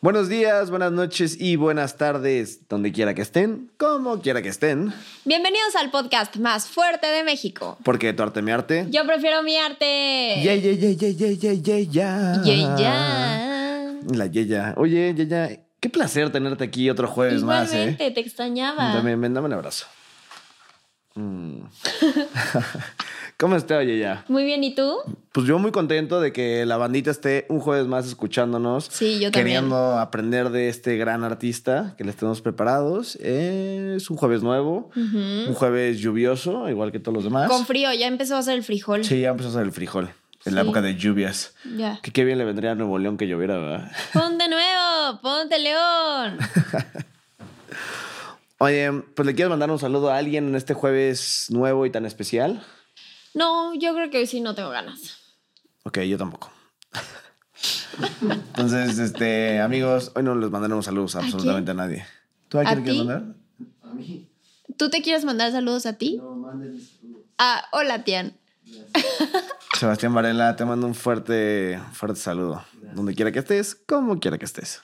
Buenos días, buenas noches y buenas tardes, donde quiera que estén, como quiera que estén, Bienvenidos al podcast más fuerte de México. porque tu arte mi arte. Yo prefiero mi arte. Yeah, yeah, yeah, yeah, yeah, yeah, yeah, yeah. Yeah. La yeya. Oye, yeya, qué placer tenerte aquí otro jueves más, ¿eh? Igualmente, te extrañaba. Dame, dame un abrazo. Mm. ¿Cómo está, yeya? Muy bien, ¿y tú? Pues yo muy contento de que la bandita esté un jueves más escuchándonos. Sí, yo también. Queriendo aprender de este gran artista que les tenemos preparados. Es un jueves nuevo, un jueves lluvioso, igual que todos los demás. Con frío, ya empezó a hacer el frijol. Sí, ya empezó a hacer el frijol. En la época de lluvias. Ya. Que qué bien le vendría a Nuevo León que lloviera, ¿verdad? Ponte nuevo, ponte león. Oye, pues le quieres mandar un saludo a alguien en este jueves nuevo y tan especial. No, yo creo que hoy sí no tengo ganas. Ok, yo tampoco. Entonces, este, amigos, hoy no les mandaremos saludos a quién? absolutamente a nadie. ¿Tú a ¿A quién quieres ti? mandar? A mí, ¿Tú te quieres mandar saludos a ti? no manden saludos. Ah, hola, Tian. Sebastián Varela, te mando un fuerte, fuerte saludo. Donde quiera que estés, como quiera que estés.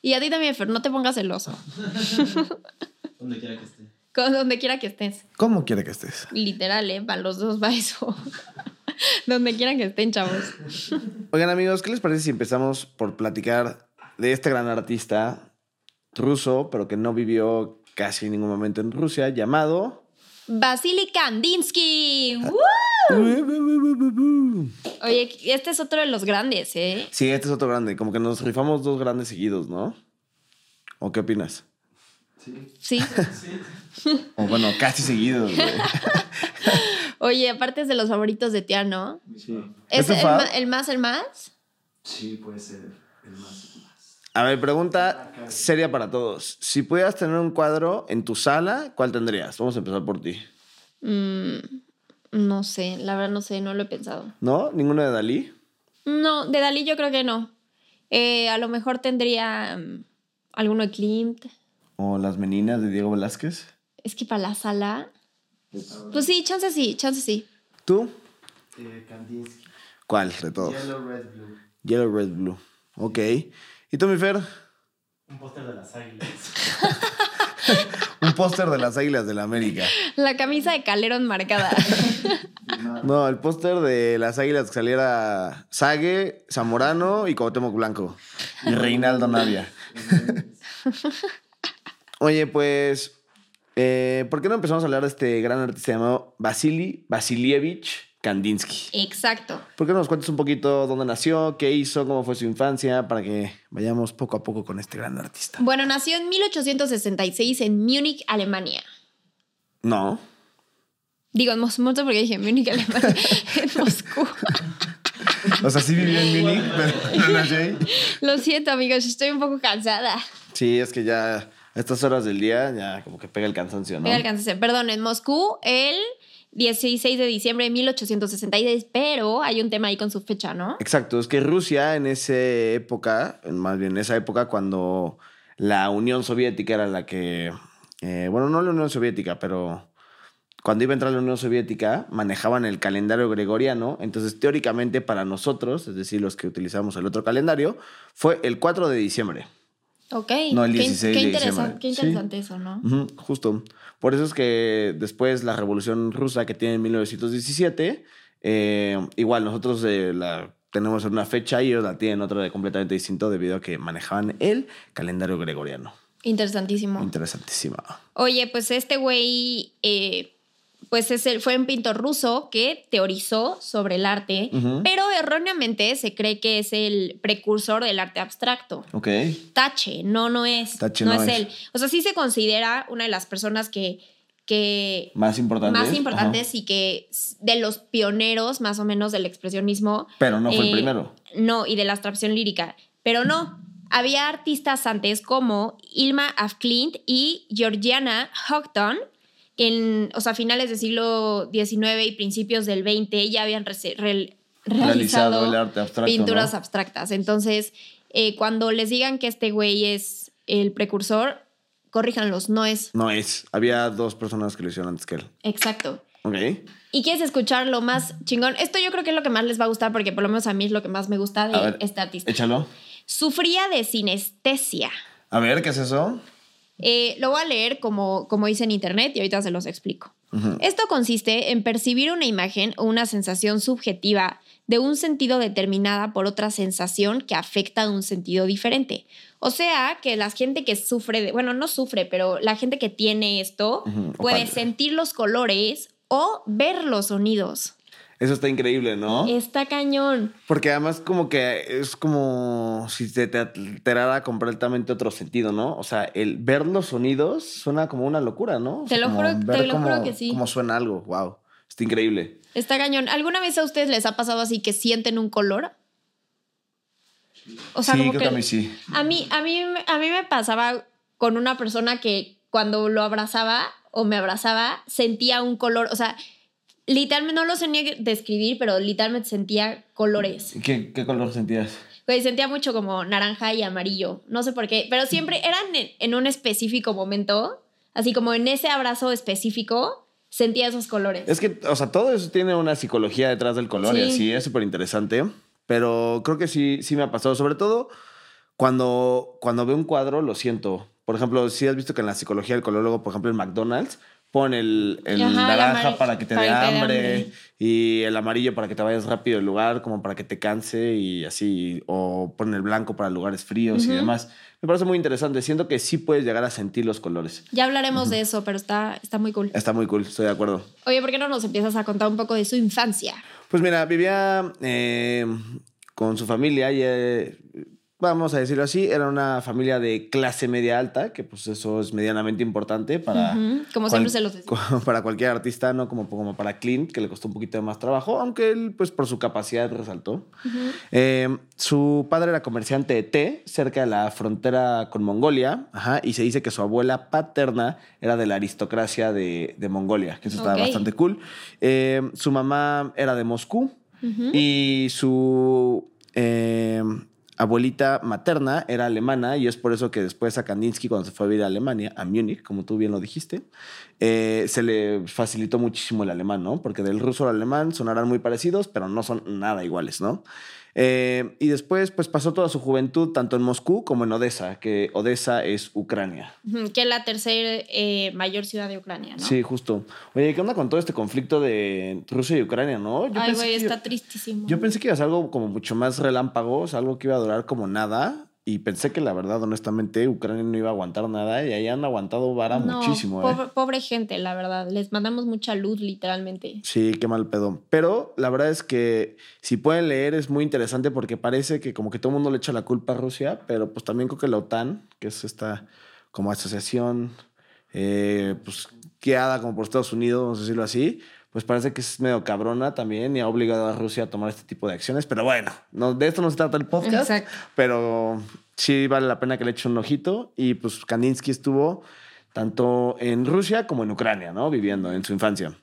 Y a ti también, Fer, no te pongas celoso. Donde quiera que esté. Donde quiera que estés. Como quiera que estés. Literal, ¿eh? Para los dos va eso. donde quiera que estén, chavos. Oigan, amigos, ¿qué les parece si empezamos por platicar de este gran artista ruso, pero que no vivió casi en ningún momento en Rusia, llamado. Vasily Kandinsky. ¡Woo! Oye, este es otro de los grandes, ¿eh? Sí, este es otro grande. Como que nos rifamos dos grandes seguidos, ¿no? ¿O qué opinas? Sí. Sí. Sí. O bueno, casi seguidos, güey. Oye, aparte es de los favoritos de Tian, ¿no? Sí. ¿Es ¿Es tu el, fab? ma- el más, el más? Sí, puede ser el más. el más. A ver, pregunta seria para todos. Si pudieras tener un cuadro en tu sala, ¿cuál tendrías? Vamos a empezar por ti. Mm, no sé, la verdad no sé, no lo he pensado. ¿No? ¿Ninguno de Dalí? No, de Dalí yo creo que no. Eh, a lo mejor tendría mm, alguno de Klimt. ¿O las meninas de Diego Velázquez? Es que para la sala. Pues sí, chance sí, chance sí. ¿Tú? Eh, Kandinsky. ¿Cuál de todos? Yellow, red, blue. Yellow, Red, Blue. Ok. ¿Y tú, mi Fer? Un póster de las águilas. Un póster de las Águilas de la América. La camisa de Calero enmarcada. No, el póster de las Águilas que saliera Sague, Zamorano y Cuauhtémoc Blanco. Y Reinaldo Navia. Oye, pues, eh, ¿por qué no empezamos a hablar de este gran artista llamado Vasily Vasilievich Kandinsky? Exacto. ¿Por qué no nos cuentas un poquito dónde nació, qué hizo, cómo fue su infancia, para que vayamos poco a poco con este gran artista? Bueno, nació en 1866 en Múnich, Alemania. No. Digo, en Moscú, no sé por qué dije Múnich, Alemania. en Moscú. O sea, sí vivió en Múnich, pero no nació ahí. Lo siento, amigos, estoy un poco cansada. Sí, es que ya a estas horas del día ya como que pega el cansancio, ¿no? Me alcancé. Perdón, en Moscú, el 16 de diciembre de 1866, pero hay un tema ahí con su fecha, ¿no? Exacto, es que Rusia en esa época, más bien en esa época cuando la Unión Soviética era la que, eh, bueno, no la Unión Soviética, pero cuando iba a entrar la Unión Soviética manejaban el calendario gregoriano, entonces teóricamente para nosotros, es decir, los que utilizamos el otro calendario, fue el 4 de diciembre. Ok. No, el Qué- 16 qué, de interesante, diciembre. qué Sí. interesante eso, ¿no? Justo. Por eso es que después la revolución rusa que tiene en 1917, eh, igual nosotros eh, la tenemos en una fecha y ellos la tienen otra de completamente distinto debido a que manejaban el calendario gregoriano. Interesantísimo. Interesantísima. Oye, pues este güey, eh, pues es el, fue un pintor ruso que teorizó sobre el arte, pero erróneamente se cree que es el precursor del arte abstracto. Ok. Tache, no, no es. Tache no, no es, es. él. O sea, sí se considera una de las personas que, que Más importante. más importantes y que de los pioneros más o menos del expresionismo. Pero no fue el eh, primero. No, y de la abstracción lírica. Pero no, había artistas antes como Ilma Afklint y Georgiana Houghton, en, o sea, finales del siglo XIX y principios del XX ya habían Realizado realizado el arte abstracto, pinturas ¿no? abstractas. Entonces, eh, cuando les digan que este güey es el precursor, corríjanlos, no es No es. Había dos personas que lo hicieron antes que él. exacto. Ok. ¿Y quieres escuchar lo más chingón? Esto yo creo que es lo que más les va a gustar porque por lo menos a mí es lo que más me gusta de ver, este artista. Échalo. Sufría de sinestesia. A ver, ¿qué es eso? Eh, lo voy a leer como, como dice en internet y ahorita se los explico. Esto consiste en percibir una imagen o una sensación subjetiva de un sentido determinada por otra sensación que afecta a un sentido diferente. O sea, que la gente que sufre, de, bueno, no sufre, pero la gente que tiene esto puede sentir los colores o ver los sonidos. Eso está increíble, ¿no? Está cañón. Porque además como que es como si se te alterara completamente otro sentido, ¿no? O sea, el ver los sonidos suena como una locura, ¿no? Te lo como juro- ver te lo juro que sí. Cómo suena algo, wow. Está increíble. Está cañón. ¿Alguna vez a ustedes les ha pasado así que sienten un color? O sea, sí, como creo que que a mí sí. A mí, a, mí, a mí me pasaba con una persona que cuando lo abrazaba o me abrazaba, sentía un color, o sea, literalmente no lo sé ni describir, pero literalmente sentía colores. ¿Qué, qué color sentías? Sentía mucho como naranja y amarillo, no sé por qué, pero siempre eran en, en un específico momento, así como en ese abrazo específico, sentía esos colores. Es que, o sea, todo eso tiene una psicología detrás del color y Sí. así es súper interesante. Pero creo que sí, sí me ha pasado. Sobre todo cuando, cuando veo un cuadro, lo siento. Por ejemplo, si has visto que en la psicología del color, luego, por ejemplo, en McDonald's, pone el, el Ajá, naranja para que te dé hambre, hambre. y el amarillo para que te vayas rápido del lugar, como para que te canse y así. O pone el blanco para lugares fríos y demás. Me parece muy interesante. Siento que sí puedes llegar a sentir los colores. Ya hablaremos de eso, pero está, está muy cool. Está muy cool, estoy de acuerdo. Oye, ¿por qué no nos empiezas a contar un poco de su infancia? Pues mira, vivía eh, con su familia y, eh, vamos a decirlo así, era una familia de clase media alta, que pues eso es medianamente importante para... Como cual- siempre se los decimos. para cualquier artista, no como, como para Clint, que le costó un poquito de más trabajo, aunque él, pues por su capacidad resaltó. Eh, su padre era comerciante de té cerca de la frontera con Mongolia, ajá, y se dice que su abuela paterna era de la aristocracia de, de Mongolia, que eso está Ok. bastante cool. Eh, su mamá era de Moscú y su eh, abuelita materna era alemana y es por eso que después a Kandinsky, cuando se fue a vivir a Alemania, a Múnich, como tú bien lo dijiste, eh, se le facilitó muchísimo el alemán, ¿no? Porque del ruso al alemán sonarán muy parecidos, pero no son nada iguales, ¿no? Eh, y después, pues pasó toda su juventud tanto en Moscú como en Odessa, que Odessa es Ucrania. Que es la tercera eh, mayor ciudad de Ucrania, ¿no? Sí, justo. Oye, ¿qué onda con todo este conflicto de Rusia y Ucrania, no? Yo Ay, güey, está tristísimo. Yo pensé que iba a ser algo como mucho más relámpago, o sea, algo que iba a durar como nada. Y pensé que la verdad, honestamente, Ucrania no iba a aguantar nada y ahí han aguantado vara No, muchísimo, ¿eh? pobre, pobre gente, la verdad. Les mandamos mucha luz, literalmente. Sí, qué mal pedo. Pero la verdad es que si pueden leer es muy interesante porque parece que como que todo el mundo le echa la culpa a Rusia, pero pues también creo que la OTAN, que es esta como asociación eh, pues guiada como por Estados Unidos, vamos a decirlo así, pues parece que es medio cabrona también y ha obligado a Rusia a tomar este tipo de acciones. Pero bueno, no, de esto no se trata el podcast, Exacto. pero sí vale la pena que le eche un ojito. Y pues Kandinsky estuvo tanto en Rusia como en Ucrania, ¿no? Viviendo en su infancia.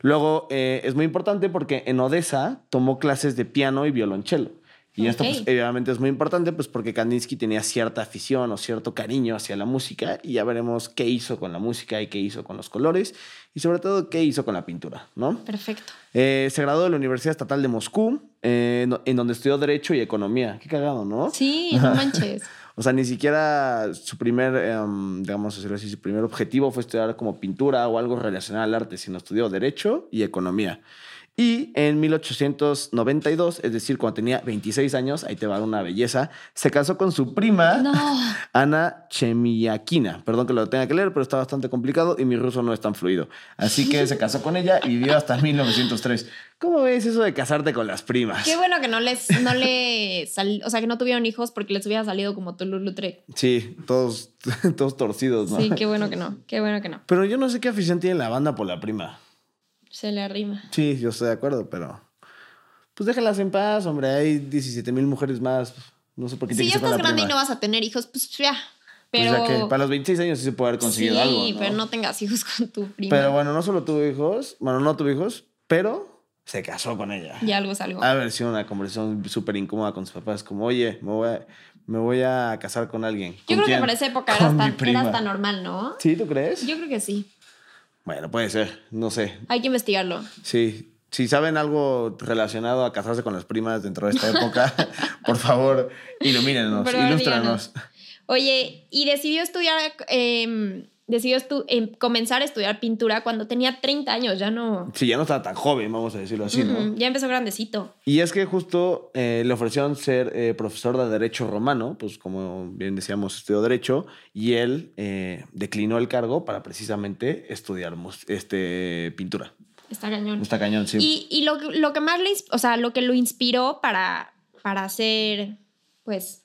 Luego eh, es muy importante porque en Odessa tomó clases de piano y violonchelo. Y esto, pues, obviamente, es muy importante, pues, porque Kandinsky tenía cierta afición o cierto cariño hacia la música. Y ya veremos qué hizo con la música y qué hizo con los colores. Y sobre todo, qué hizo con la pintura, ¿no? Perfecto. Eh, se graduó de la Universidad Estatal de Moscú, eh, en donde estudió Derecho y Economía. Qué cagado, ¿no? Sí, no manches. O sea, ni siquiera su primer, em, digamos decirlo así, su primer objetivo fue estudiar como pintura o algo relacionado al arte, sino estudió Derecho y Economía. Y en 1892, es decir, cuando tenía 26 años, ahí te va una belleza, se casó con su prima, No. Ana Chemiakina. Perdón que lo tenga que leer, pero está bastante complicado y mi ruso no es tan fluido. Así que se casó con ella y vivió hasta 1903. ¿Cómo ves eso de casarte con las primas? Qué bueno que no les, no le sal- o sea, que no tuvieron hijos porque les hubiera salido como Toulouse-Lautrec. Sí, todos, todos torcidos, ¿no? Sí, qué bueno que no, qué bueno que no. Pero yo no sé qué afición tiene la banda por la prima. Se le arrima. Sí, yo estoy de acuerdo, pero. Pues déjalas en paz, hombre. Hay 17 mil mujeres más. No sé por qué Si ya que ser con estás grande y prima. no vas a tener hijos, pues ya. Pues Pero. ya que para los 26 años sí se puede haber conseguido sí, algo. ¿no? pero no tengas hijos con tu prima. Pero bueno, no solo tuvo hijos. Bueno, no tuvo hijos, pero se casó con ella. Ya algo es algo. De haber sido una conversación súper incómoda con sus papás. Como, oye, me voy a, me voy a casar con alguien. Yo ¿Con creo quién? que para esa época era hasta, era hasta normal, ¿no? ¿Sí, tú crees? Yo creo que sí. Bueno, puede ser, no sé. Hay que investigarlo. Sí. Si saben algo relacionado a casarse con las primas dentro de esta época, por favor, ilumínenos, ilústranos. Oye, y decidió estudiar, em, decidió em, comenzar a estudiar pintura cuando tenía 30 años, ya no... Sí, ya no estaba tan joven, vamos a decirlo así, ¿no? Ya empezó grandecito. Y es que justo eh, le ofrecieron ser eh, profesor de Derecho Romano, pues como bien decíamos, estudió Derecho, y él eh, declinó el cargo para precisamente estudiar este, pintura. Está cañón. Está cañón, sí. Y, y lo, lo que más le, o sea, lo que lo inspiró para, para ser, pues,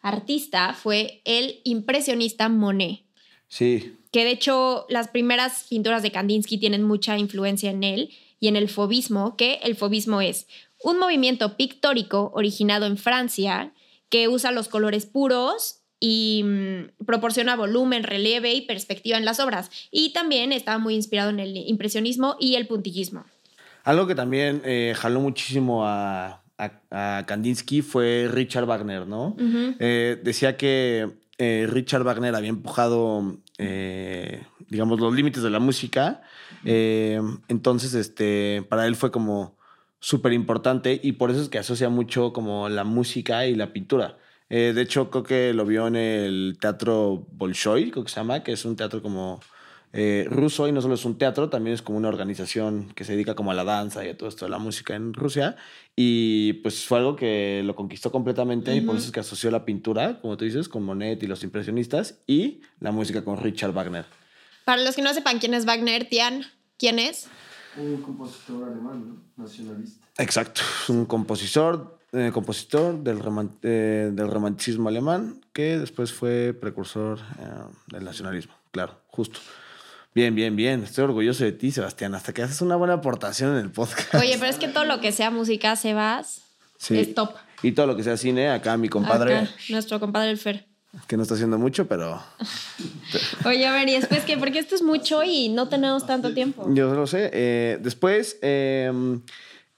artista fue el impresionista Monet. Sí, Que de hecho las primeras pinturas de Kandinsky tienen mucha influencia en él y en el fauvismo, que el fauvismo es un movimiento pictórico originado en Francia que usa los colores puros y mm, proporciona volumen, relieve y perspectiva en las obras. Y también estaba muy inspirado en el impresionismo y el puntillismo. Algo que también eh, jaló muchísimo a, a- a Kandinsky fue Richard Wagner, ¿no? Eh, decía que eh, Richard Wagner había empujado, eh, digamos, los límites de la música. Eh, entonces, este, para él fue como súper importante y por eso es que asocia mucho como la música y la pintura. Eh, de hecho, creo que lo vio en el Teatro Bolshoi, creo que se llama, que es un teatro como eh, ruso y no solo es un teatro, también es como una organización que se dedica como a la danza y a todo esto de la música en Rusia. Y pues fue algo que lo conquistó completamente y por eso es que asoció la pintura, como tú dices, con Monet y los impresionistas y la música con Richard Wagner. Para los que no sepan quién es Wagner, Tian, ¿quién es? Un compositor alemán, ¿no? Nacionalista. Exacto, es un compositor, eh, compositor del, roman- eh, del romanticismo alemán que después fue precursor eh, del nacionalismo, claro, justo. Bien, bien, bien. Estoy orgulloso de ti, Sebastián. Hasta que haces una buena aportación en el podcast. Oye, pero es que todo lo que sea música, Sebas, Sí. es top. Y todo lo que sea cine, acá mi compadre, Acá, nuestro compadre el Fer. que no está haciendo mucho, pero Oye, a ver, y después que, porque esto es mucho y no tenemos tanto tiempo. yo lo sé. Eh, después, eh,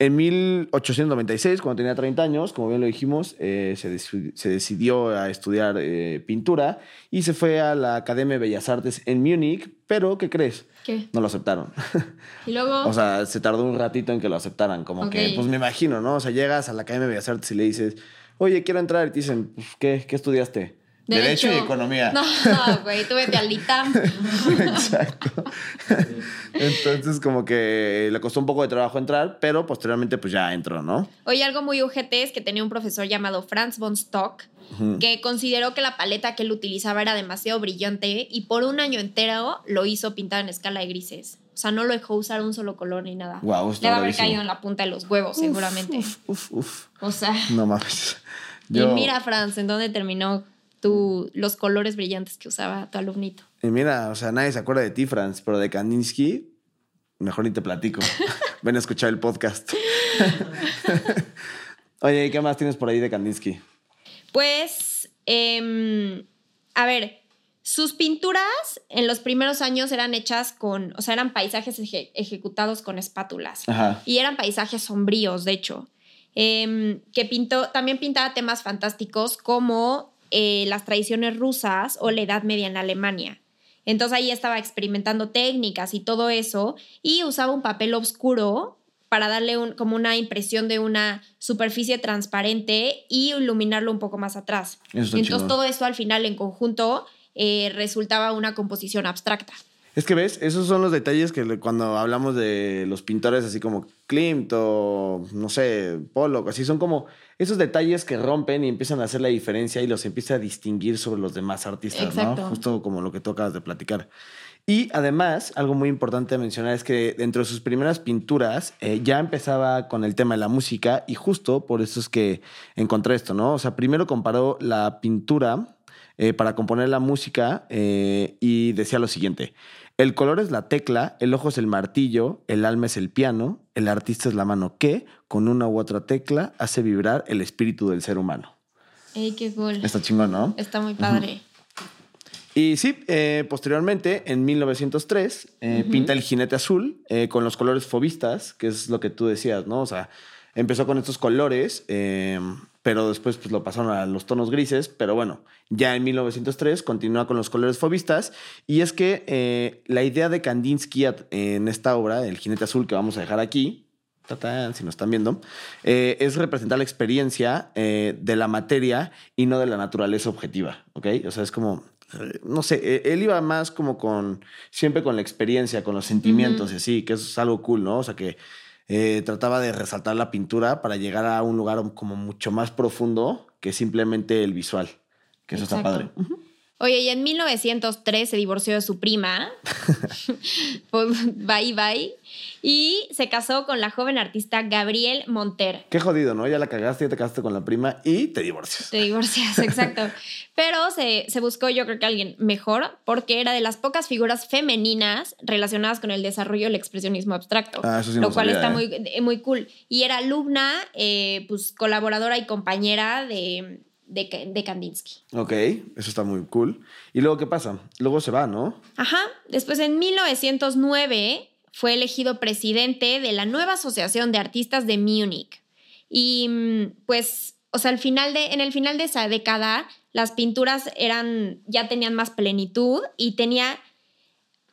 en 1896, cuando tenía 30 años, como bien lo dijimos, eh, se, deci- se decidió a estudiar eh, pintura y se fue a la Academia de Bellas Artes en Múnich, pero ¿qué crees? ¿Qué? No lo aceptaron. Y luego, O sea, se tardó un ratito en que lo aceptaran. Como que, pues me imagino, ¿no? O sea, llegas a la Academia de Bellas Artes y le dices, oye, quiero entrar. Y te dicen, pues, ¿qué, ¿qué estudiaste? Derecho, y Economía. No, no, güey, tú vete al ITAM. Exacto. Entonces, como que le costó un poco de trabajo entrar, pero posteriormente, pues ya entró, ¿no? Oye, algo muy UGT es que tenía un profesor llamado Franz von Stock que consideró que la paleta que él utilizaba era demasiado brillante y por un año entero lo hizo pintar en escala de grises. O sea, no lo dejó usar un solo color ni nada. Guau, Le va a haber caído en la punta de los huevos, seguramente. Uf, uf, uf. O sea, No mames. y mira, Franz, en dónde terminó tu, los colores brillantes que usaba tu alumnito. Y mira, o sea, nadie se acuerda de ti, Franz, pero de Kandinsky, mejor ni te platico. Ven a escuchar el podcast. Oye, ¿y qué más tienes por ahí de Kandinsky? Pues, em, a ver, sus pinturas en los primeros años eran hechas con, o sea, eran paisajes eje- ejecutados con espátulas. Ajá. Y eran paisajes sombríos, de hecho. Em, que pintó, también pintaba temas fantásticos como eh, las tradiciones rusas o la Edad Media en Alemania. Entonces ahí estaba experimentando técnicas y todo eso y usaba un papel oscuro para darle un- como una impresión de una superficie transparente y iluminarlo un poco más atrás. Entonces todo esto al final en conjunto eh, resultaba una composición abstracta. Es que ves, esos son los detalles que cuando hablamos de los pintores así como Klimt o no sé, Pollock, así son como esos detalles que rompen y empiezan a hacer la diferencia y los empieza a distinguir sobre los demás artistas, Exacto. ¿no? Justo como lo que tú acabas de platicar. Y además, algo muy importante de mencionar es que dentro de sus primeras pinturas eh, ya empezaba con el tema de la música y justo por eso es que encontré esto, ¿no? O sea, primero comparó la pintura eh, para componer la música eh, y decía lo siguiente. El color es la tecla, el ojo es el martillo, el alma es el piano, el artista es la mano que, con una u otra tecla, hace vibrar el espíritu del ser humano. ¡Ey, qué cool! Está chingón, ¿no? Está muy padre. Y sí, eh, posteriormente, en 1903, eh, pinta el jinete azul eh, con los colores fobistas, que es lo que tú decías, ¿no? O sea, empezó con estos colores eh, pero después pues, lo pasaron a los tonos grises, pero bueno, ya en 1903 continúa con los colores fobistas, y es que eh, la idea de Kandinsky en esta obra, El jinete azul que vamos a dejar aquí, si nos están viendo, eh, es representar la experiencia eh, de la materia y no de la naturaleza objetiva, ¿ok? O sea, es como, no sé, él iba más como con, siempre con la experiencia, con los sentimientos y así, que eso es algo cool, ¿no? O sea, que eh, trataba de resaltar la pintura para llegar a un lugar como mucho más profundo que simplemente el visual, que eso está padre. Oye, y en 1903 se divorció de su prima, pues, bye bye, y se casó con la joven artista Gabriel Monter. Qué jodido, ¿no? Ya la cagaste, ya te casaste con la prima y te divorcias. Te divorcias, exacto. Pero se, se, buscó yo creo que alguien mejor porque era de las pocas figuras femeninas relacionadas con el desarrollo del expresionismo abstracto. Ah, eso sí lo cual está ¿eh? muy, muy cool. Y era alumna, eh, pues colaboradora y compañera de de, Kandinsky. Ok, eso está muy cool. ¿Y luego qué pasa? Luego se va, ¿no? Ajá. Después en 1909 fue elegido presidente de la nueva Asociación de Artistas de Múnich. Y mm, pues, o sea, al final de, en el final de esa década, las pinturas eran, ya tenían más plenitud y tenía,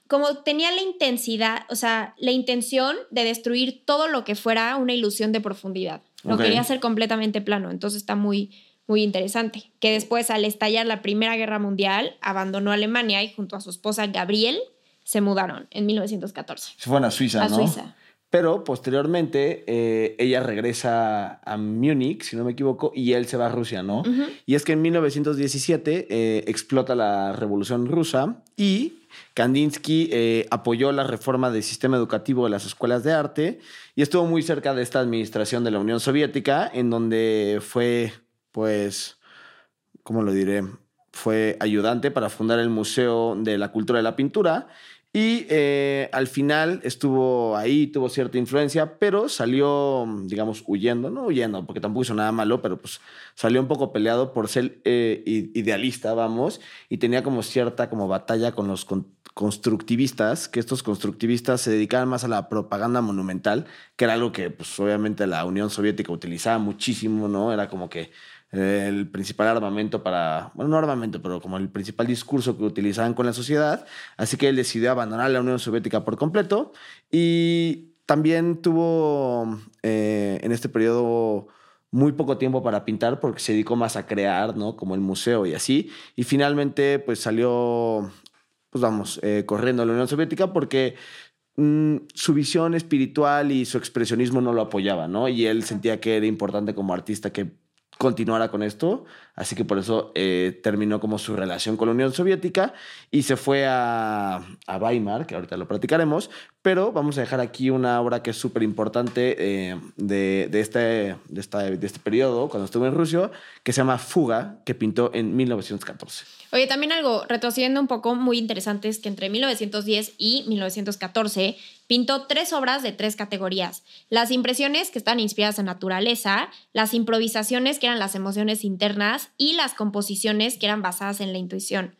como tenía la intensidad, o sea, la intención de destruir todo lo que fuera una ilusión de profundidad. Lo quería hacer completamente plano, entonces está muy, muy interesante, que después al estallar la Primera Guerra Mundial abandonó Alemania y junto a su esposa Gabriel se mudaron en 1914. Se fueron a Suiza, a Suiza. Pero posteriormente eh, ella regresa a Múnich, si no me equivoco, y él se va a Rusia, ¿no? Y es que en 1917 eh, explota la Revolución Rusa y Kandinsky eh, apoyó la reforma del sistema educativo de las escuelas de arte y estuvo muy cerca de esta administración de la Unión Soviética, en donde fue pues, ¿cómo lo diré? Fue ayudante para fundar el Museo de la Cultura de la Pintura y eh, al final estuvo ahí, tuvo cierta influencia, pero salió, digamos, huyendo, no huyendo, porque tampoco hizo nada malo, pero pues salió un poco peleado por ser eh, idealista, vamos, y tenía como cierta como batalla con los constructivistas, que estos constructivistas se dedicaban más a la propaganda monumental, que era algo que pues obviamente la Unión Soviética utilizaba muchísimo, ¿no? Era como que el principal armamento para, bueno, no armamento, pero como el principal discurso que utilizaban con la sociedad. Así que él decidió abandonar la Unión Soviética por completo y también tuvo eh, en este periodo muy poco tiempo para pintar porque se dedicó más a crear, ¿no? Como el museo y así. Y finalmente, pues salió, pues vamos, eh, corriendo a la Unión Soviética porque mm, su visión espiritual y su expresionismo no lo apoyaba, ¿no? Y él sentía que era importante como artista que continuara con esto, así que por eso eh, terminó como su relación con la Unión Soviética y se fue a, a Weimar, que ahorita lo platicaremos, pero vamos a dejar aquí una obra que es súper importante eh, de, este, de este periodo, cuando estuvo en Rusia, que se llama Fuga, que pintó en 1914. Oye, también algo, retrocediendo un poco muy interesante, es que entre 1910 y 1914 pintó tres obras de tres categorías. Las impresiones que están inspiradas en naturaleza, las improvisaciones que eran las emociones internas y las composiciones que eran basadas en la intuición.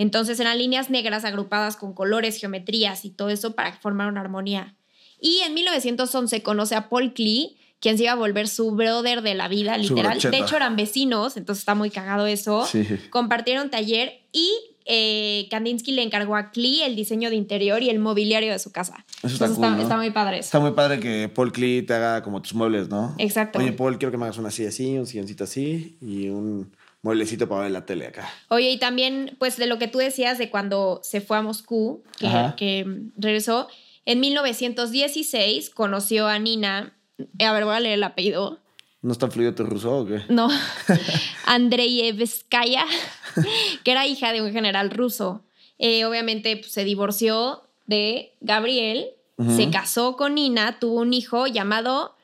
Entonces eran líneas negras agrupadas con colores, geometrías y todo eso para formar una armonía. Y en 1911 conoce a Paul Klee, quien se iba a volver su brother de la vida, literal. De hecho, eran vecinos, entonces está muy cagado eso. Compartieron taller y eh, Kandinsky le encargó a Klee el diseño de interior y el mobiliario de su casa. Eso está, está, muy padre. Eso. Está muy padre que Paul Klee te haga como tus muebles, ¿no? Exacto. Oye, Paul, quiero que me hagas una silla así, un silloncito así y un mueblecito para ver la tele acá. Oye, y también, pues, de lo que tú decías de cuando se fue a Moscú, que, que regresó, en 1916 conoció a Nina a ver, voy a leer el apellido. ¿No está fluido tu ruso o qué? No. Andreyevskaya, que era hija de un general ruso. Eh, obviamente pues, se divorció de Gabriel, se casó con Nina, tuvo un hijo llamado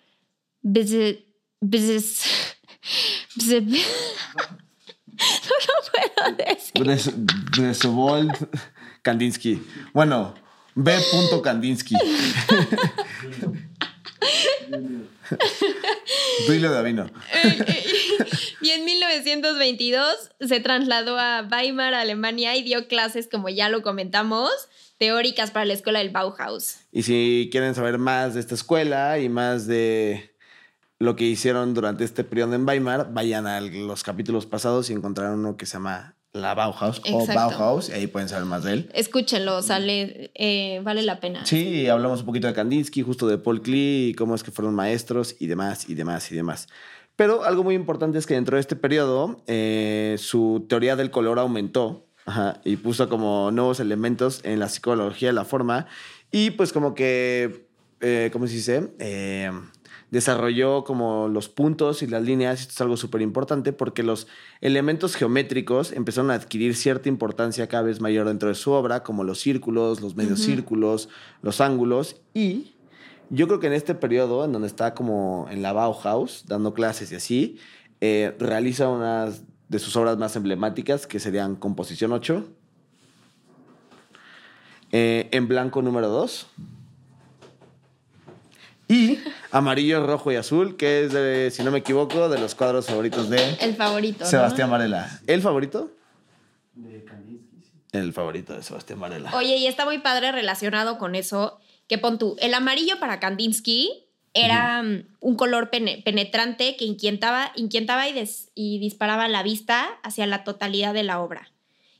no lo puedo decir. Kandinsky. Bueno, B. Kandinsky. Duilo Davino. y en 1922 se trasladó a Weimar, Alemania, y dio clases, como ya lo comentamos, teóricas para la escuela del Bauhaus. Y si quieren saber más de esta escuela y más de lo que hicieron durante este periodo en Weimar, vayan a los capítulos pasados y encontrarán uno que se llama La Bauhaus o. Bauhaus, y ahí pueden saber más de él. Escúchenlo, sale, eh, vale la pena. Sí, hablamos un poquito de Kandinsky, justo de Paul Klee, y cómo es que fueron maestros y demás, y demás, y demás. Pero algo muy importante es que dentro de este periodo eh, su teoría del color aumentó ajá, y puso como nuevos elementos en la psicología de la forma y pues como que, eh, ¿cómo se dice? Eh, desarrolló como los puntos y las líneas, esto es algo súper importante porque los elementos geométricos empezaron a adquirir cierta importancia cada vez mayor dentro de su obra, como los círculos, los medios círculos, los ángulos y yo creo que en este periodo, en donde está como en la Bauhaus, dando clases y así, eh, realiza unas de sus obras más emblemáticas, que serían Composición 8, eh, En Blanco número 2, y Amarillo, Rojo y Azul, que es, de, si no me equivoco, de los cuadros favoritos de El favorito. ¿no? Sebastián Varela. ¿El favorito? De Kandinsky, sí. El favorito de Sebastián Varela. Oye, y está muy padre relacionado con eso, que pon tú, el amarillo para Kandinsky era mm, un color pene- penetrante que inquietaba, inquietaba y, des- y disparaba la vista hacia la totalidad de la obra.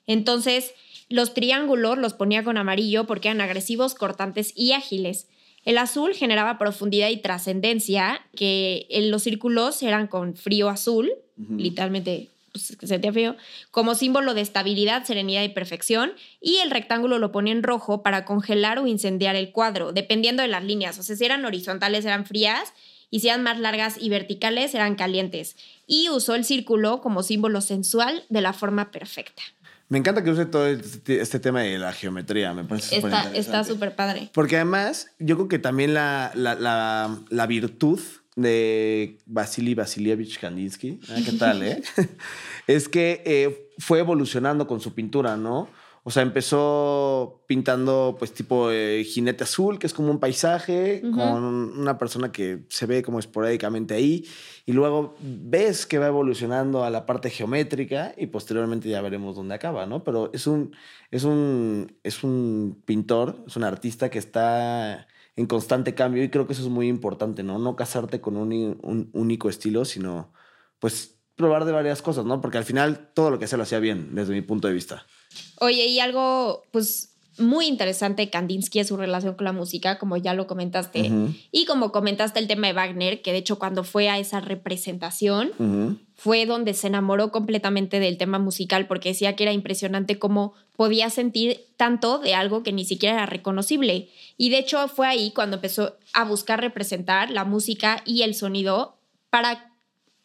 Entonces, los triángulos los ponía con amarillo porque eran agresivos, cortantes y ágiles. El azul generaba profundidad y trascendencia, que en los círculos eran con frío azul, literalmente pues, frío, como símbolo de estabilidad, serenidad y perfección, y el rectángulo lo ponía en rojo para congelar o incendiar el cuadro, dependiendo de las líneas. O sea, si eran horizontales eran frías y si eran más largas y verticales eran calientes. Y usó el círculo como símbolo sensual de la forma perfecta. Me encanta que use todo este, este tema de la geometría, me parece súper Está interesante. está súper padre. Porque además, yo creo que también la, la, la, la virtud de Vasily Vasilievich Kandinsky, ah, ¿qué tal, eh? es que eh, fue evolucionando con su pintura, ¿no? O sea, empezó pintando, pues, tipo eh, jinete azul, que es como un paisaje, con una persona que se ve como esporádicamente ahí. Y luego ves que va evolucionando a la parte geométrica y posteriormente ya veremos dónde acaba, ¿no? Pero es un, es un, es un pintor, es un artista que está en constante cambio y creo que eso es muy importante, ¿no? No casarte con un único estilo, sino pues probar de varias cosas, ¿no? Porque al final todo lo que hacía lo hacía bien, desde mi punto de vista. Oye, y algo, pues, muy interesante de Kandinsky es su relación con la música, como ya lo comentaste. Y como comentaste el tema de Wagner, que de hecho cuando fue a esa representación, fue donde se enamoró completamente del tema musical porque decía que era impresionante cómo podía sentir tanto de algo que ni siquiera era reconocible. Y de hecho fue ahí cuando empezó a buscar representar la música y el sonido para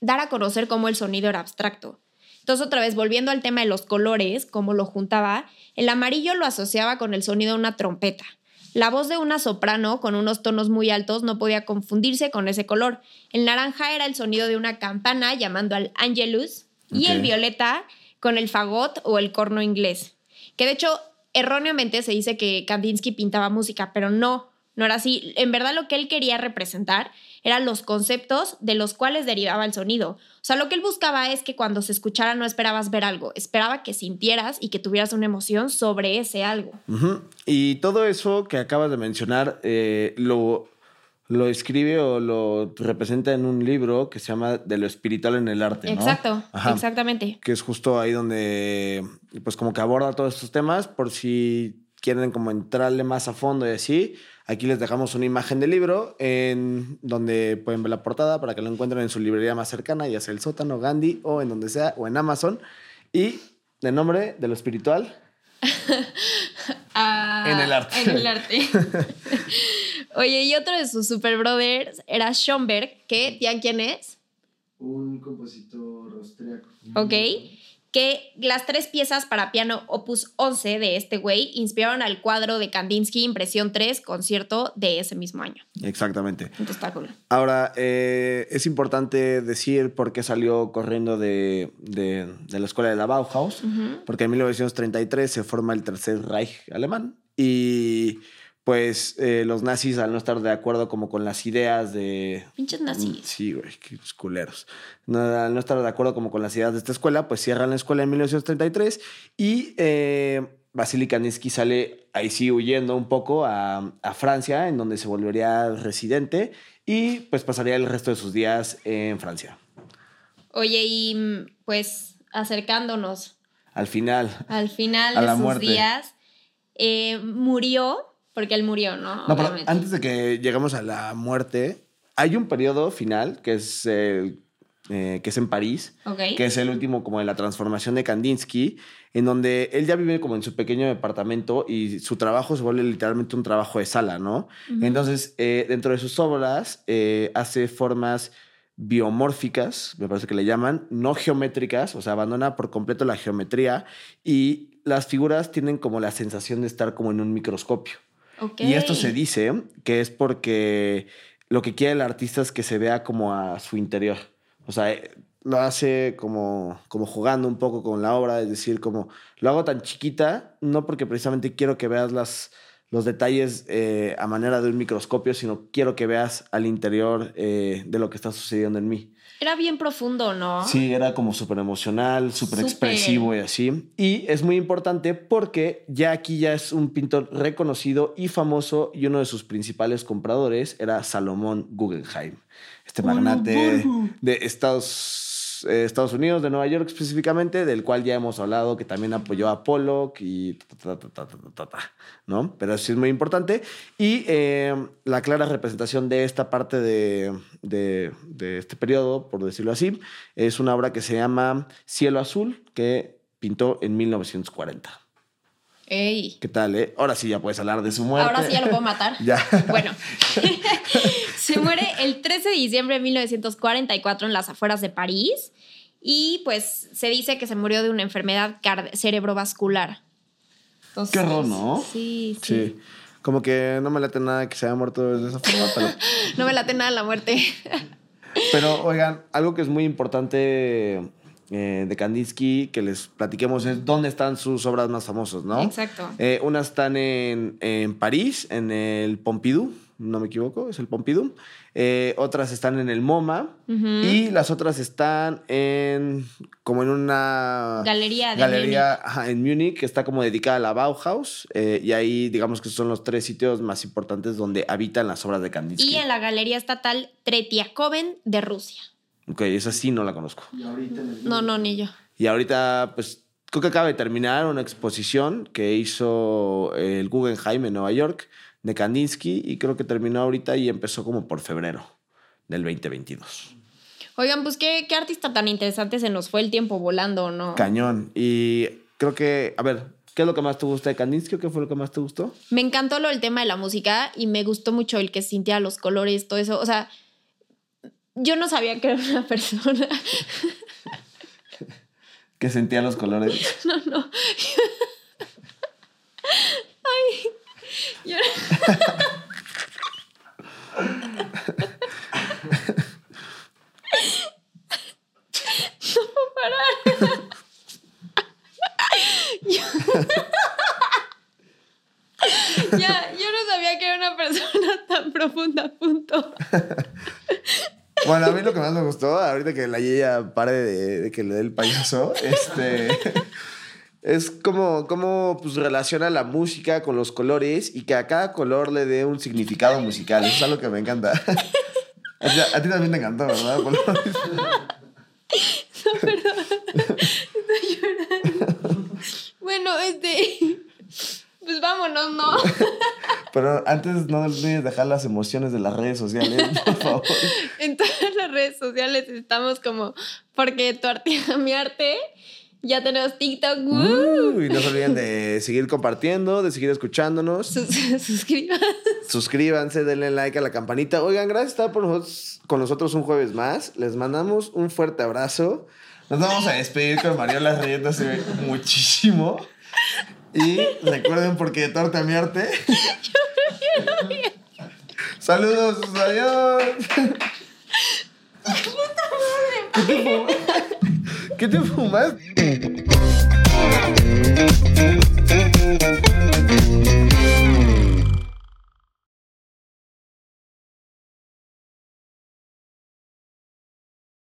dar a conocer cómo el sonido era abstracto. Entonces otra vez, volviendo al tema de los colores, cómo lo juntaba, el amarillo lo asociaba con el sonido de una trompeta. La voz de una soprano con unos tonos muy altos no podía confundirse con ese color. El naranja era el sonido de una campana llamando al angelus y el violeta con el fagot o el corno inglés. Que de hecho, erróneamente se dice que Kandinsky pintaba música, pero no, no era así. En verdad lo que él quería representar eran los conceptos de los cuales derivaba el sonido. O sea, lo que él buscaba es que cuando se escuchara no esperabas ver algo, esperaba que sintieras y que tuvieras una emoción sobre ese algo. Y todo eso que acabas de mencionar eh, lo, lo escribe o lo representa en un libro que se llama De lo espiritual en el arte, ¿no? Exacto, Ajá. exactamente. que es justo ahí donde pues como que aborda todos estos temas por si quieren como entrarle más a fondo y así. Aquí les dejamos una imagen del libro en donde pueden ver la portada para que lo encuentren en su librería más cercana, ya sea el sótano, Gandhi o en donde sea o en Amazon. Y de nombre de lo espiritual. Ah, En el arte. En el arte. Oye, y otro de sus super brothers era Schoenberg, que, ¿ya quién es? Un compositor austriaco. Ok. Que las tres piezas para piano opus 11 de este güey inspiraron al cuadro de Kandinsky Impresión 3, concierto de ese mismo año. Exactamente. Entonces está cool. Ahora, eh, es importante decir por qué salió corriendo de, de- de la escuela de la Bauhaus, Ujú. porque en 1933 se forma el Tercer Reich alemán y pues eh, los nazis al no estar de acuerdo como con las ideas de... Pinches nazis. Sí, güey, qué culeros. No, al no estar de acuerdo como con las ideas de esta escuela, pues cierran la escuela en 1933 y eh, Vasily Kandinsky sale ahí sí huyendo un poco a, a Francia, en donde se volvería residente y pues pasaría el resto de sus días en Francia. Oye, y mm, pues acercándonos Al final, al final A de la sus muerte. días, eh, murió, porque él murió, ¿no? No, pero antes de que lleguemos a la muerte, hay un periodo final que es, el, eh, que es en París, que es el último como de la transformación de Kandinsky, en donde él ya vive como en su pequeño departamento y su trabajo se vuelve literalmente un trabajo de sala, ¿no? Entonces, eh, dentro de sus obras, eh, hace formas biomórficas, me parece que le llaman, no geométricas, o sea, abandona por completo la geometría y las figuras tienen como la sensación de estar como en un microscopio. Y esto se dice que es porque lo que quiere el artista es que se vea como a su interior. O sea, eh, lo hace como, como jugando un poco con la obra, es decir, como lo hago tan chiquita, no porque precisamente quiero que veas las, los detalles eh, a manera de un microscopio, sino quiero que veas al interior eh, de lo que está sucediendo en mí. Era bien profundo, ¿no? Sí, era como súper emocional, súper expresivo y así. Y es muy importante porque ya aquí ya es un pintor reconocido y famoso y uno de sus principales compradores era Salomón Guggenheim, este magnate de Estados, eh, Estados Unidos, de Nueva York específicamente, del cual ya hemos hablado, que también apoyó a Pollock y ta, ta, ta, ¿no? Pero sí es muy importante. Y eh, la clara representación de esta parte de, de, de este periodo, por decirlo así, es una obra que se llama Cielo Azul, que pintó en 1940. Ey. ¿Qué tal, eh? Ahora sí ya puedes hablar de su muerte. Ahora sí ya lo puedo matar. Ya. Bueno, se muere el 13 de diciembre de 1944 en las afueras de París y pues se dice que se murió de una enfermedad cerebrovascular. Entonces, Qué horror, ¿no? Sí, sí, Sí. Como que no me late nada que se haya muerto de esa forma, pero... No me late nada la muerte. Pero, oigan, algo que es muy importante eh, de Kandinsky que les platiquemos es dónde están sus obras más famosas, ¿no? Exacto. Eh, unas están en, en París, en el Pompidou, no me equivoco, es el Pompidou. Eh, otras están en el MoMA y las otras están en como en una Galería de galería en Múnich que está como dedicada a la Bauhaus eh, y ahí digamos que son los tres sitios más importantes donde habitan las obras de Kandinsky. Y en la Galería Estatal Tretiakov de Rusia. Ok, esa sí no la conozco. Y ahorita el No, no, ni yo. Y ahorita, pues, creo que acaba de terminar una exposición que hizo el Guggenheim en Nueva York de Kandinsky y creo que terminó ahorita y empezó como por febrero del 2022. Oigan, pues qué, qué artista tan interesante se nos fue el tiempo volando, ¿no? Cañón. Y creo que, a ver, ¿qué es lo que más te gusta de Kandinsky o qué fue lo que más te gustó? Me encantó lo del tema de la música y me gustó mucho el que sintiera los colores, todo eso. O sea, yo no sabía que era una persona. Que sentía los colores. No, no. Ay. yo- No puedo parar. Yo- Ya, yo no sabía que era una persona tan profunda, punto. Bueno, a mí lo que más me gustó, ahorita que la Yeya pare de, que le dé el payaso, este, es como, como pues, relaciona la música con los colores y que a cada color le dé un significado musical. Eso es algo que me encanta. A ti, también te encantó, ¿verdad? Por lo mismo. Bueno, este. Pues vámonos, ¿no? Pero antes no olvides dejar las emociones de las redes sociales, por favor. En todas las redes sociales estamos como. Porque tu arte, mi arte. Ya tenemos TikTok. Uh, y no se olviden de seguir compartiendo, de seguir escuchándonos. Sus- Suscriban. Suscríbanse, denle like a la campanita. Oigan, gracias por estar por nosotros- con nosotros un jueves más. Les mandamos un fuerte abrazo. Nos vamos a despedir con Mariola riéndose muchísimo. Y recuerden, porque de torta a mi arte. Saludos, adiós. ¿Qué te? ¿Qué te fumas?